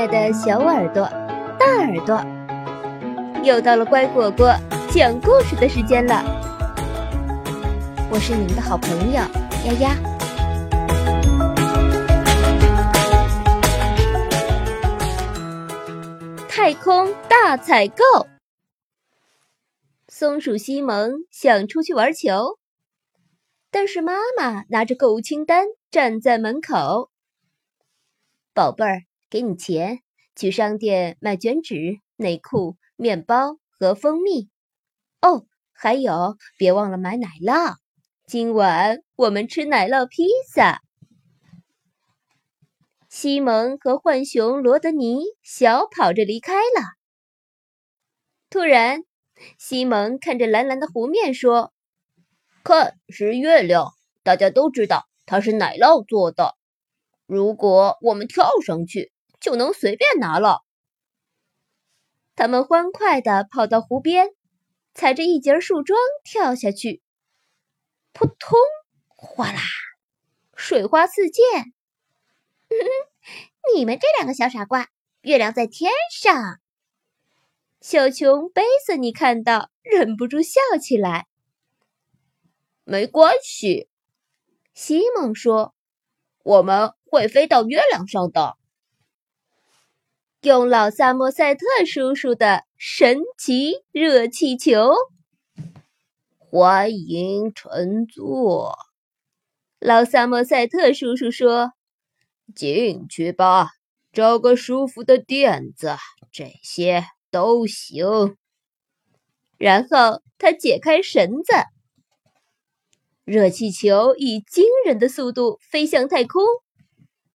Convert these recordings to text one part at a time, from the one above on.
爱的小耳朵、大耳朵，又到了乖果果讲故事的时间了。我是你们的好朋友丫丫。太空大采购，松鼠西蒙想出去玩球，但是妈妈拿着购物清单站在门口。宝贝儿。给你钱，去商店买卷纸、内裤、面包和蜂蜜。哦，还有，别忘了买奶酪。今晚我们吃奶酪披萨。西蒙和浣熊罗德尼小跑着离开了。突然，西蒙看着蓝蓝的湖面说：“看，是月亮。大家都知道它是奶酪做的。如果我们跳上去。”就能随便拿了。他们欢快地跑到湖边，踩着一截树桩跳下去，扑通，哗啦，水花四溅。你们这两个小傻瓜，月亮在天上。小熊贝瑟尼看到，忍不住笑起来。没关系，西蒙说：“我们会飞到月亮上的。”用老萨默塞特叔叔的神奇热气球，欢迎乘坐。老萨默塞特叔叔说：“进去吧，找个舒服的垫子，这些都行。”然后他解开绳子，热气球以惊人的速度飞向太空，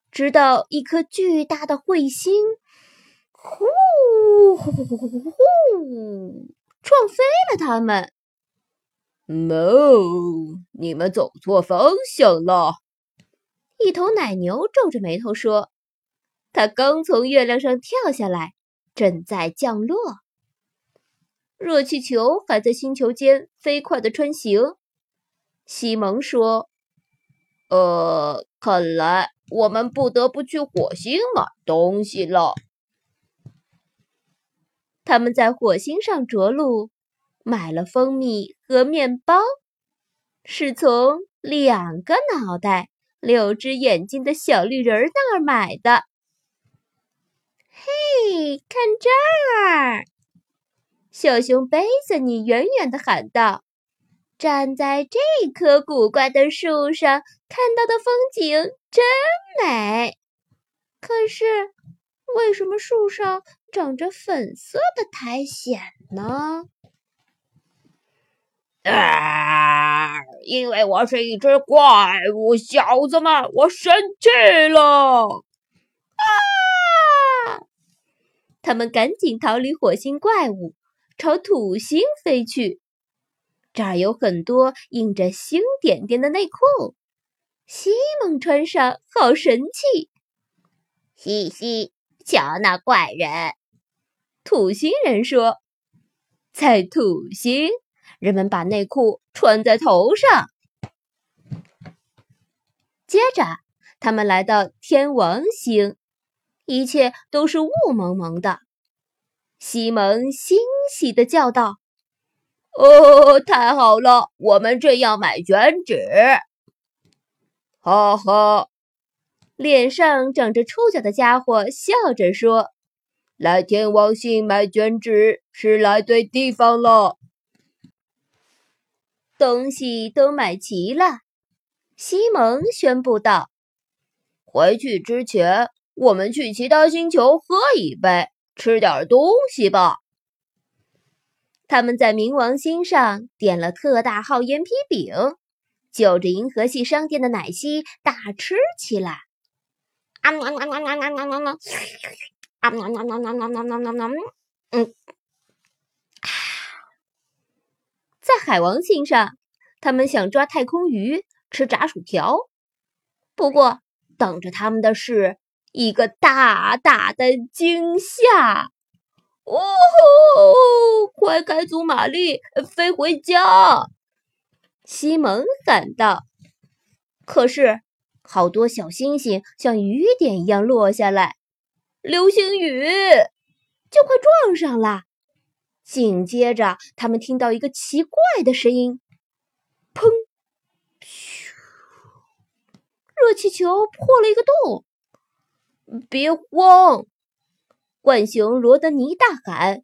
直到一颗巨大的彗星。呼呼呼呼呼呼！撞飞了他们。No，！你们走错方向了。一头奶牛皱着眉头说：“它刚从月亮上跳下来，正在降落。热气球还在星球间飞快的穿行。”西蒙说：“呃，看来我们不得不去火星买东西了。”他们在火星上着陆，买了蜂蜜和面包，是从两个脑袋、六只眼睛的小绿人那儿买的。嘿，看这儿！小熊贝斯尼远远的喊道：“站在这棵古怪的树上，看到的风景真美。可是，为什么树上？”长着粉色的苔藓呢。啊！因为我是一只怪物，小子们，我生气了！啊！他们赶紧逃离火星怪物，朝土星飞去。这儿有很多印着星点点的内裤，西蒙穿上好神气。嘻嘻，瞧那怪人！土星人说：“在土星，人们把内裤穿在头上。”接着，他们来到天王星，一切都是雾蒙蒙的。西蒙欣喜的叫道：“哦，太好了！我们正要买卷纸。”哈哈，脸上长着触角的家伙笑着说。来天王星买卷纸是来对地方了。东西都买齐了，西蒙宣布道：“回去之前，我们去其他星球喝一杯，吃点东西吧。”他们在冥王星上点了特大号烟皮饼，就着银河系商店的奶昔大吃起来。啊啊啊啊啊啊啊！nom nom nom nom nom nom nom nom，嗯，在海王星上，他们想抓太空鱼吃炸薯条，不过等着他们的是一个大大的惊吓！哦吼！快开足马力飞回家！西蒙喊道。可是，好多小星星像雨点一样落下来。流星雨，就快撞上了。紧接着，他们听到一个奇怪的声音，砰！咻！热气球破了一个洞。别慌，浣熊罗德尼大喊：“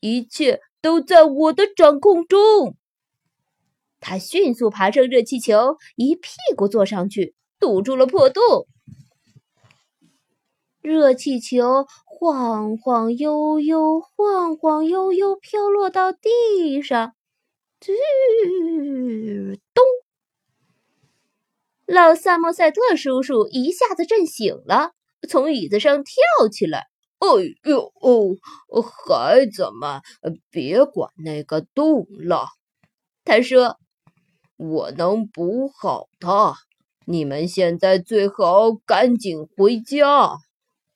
一切都在我的掌控中。”他迅速爬上热气球，一屁股坐上去，堵住了破洞。热气球晃晃悠悠，晃晃悠悠飘落到地上，咚！老萨默塞特叔叔一下子震醒了，从椅子上跳起来。“哎呦哦，孩子们，别管那个洞了。”他说。我能补好它。你们现在最好赶紧回家，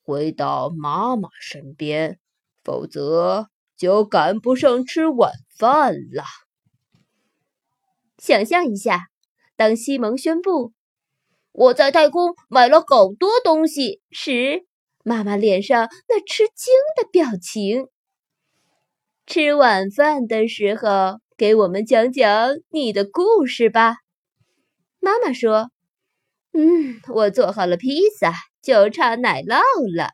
回到妈妈身边，否则就赶不上吃晚饭了。想象一下，当西蒙宣布我在太空买了好多东西时，妈妈脸上那吃惊的表情。吃晚饭的时候。给我们讲讲你的故事吧，妈妈说：“嗯，我做好了披萨，就差奶酪了。”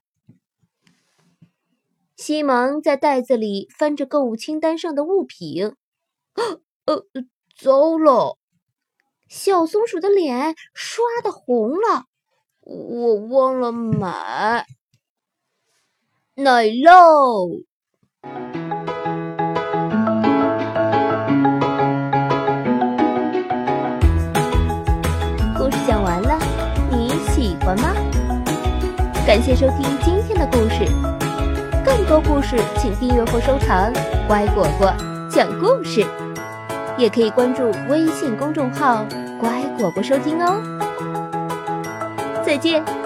西蒙在袋子里翻着购物清单上的物品，呃，糟了！小松鼠的脸刷的红了，我忘了买奶酪。感谢收听今天的故事，更多故事请订阅或收藏“乖果果讲故事”，也可以关注微信公众号“乖果果收听哦。再见。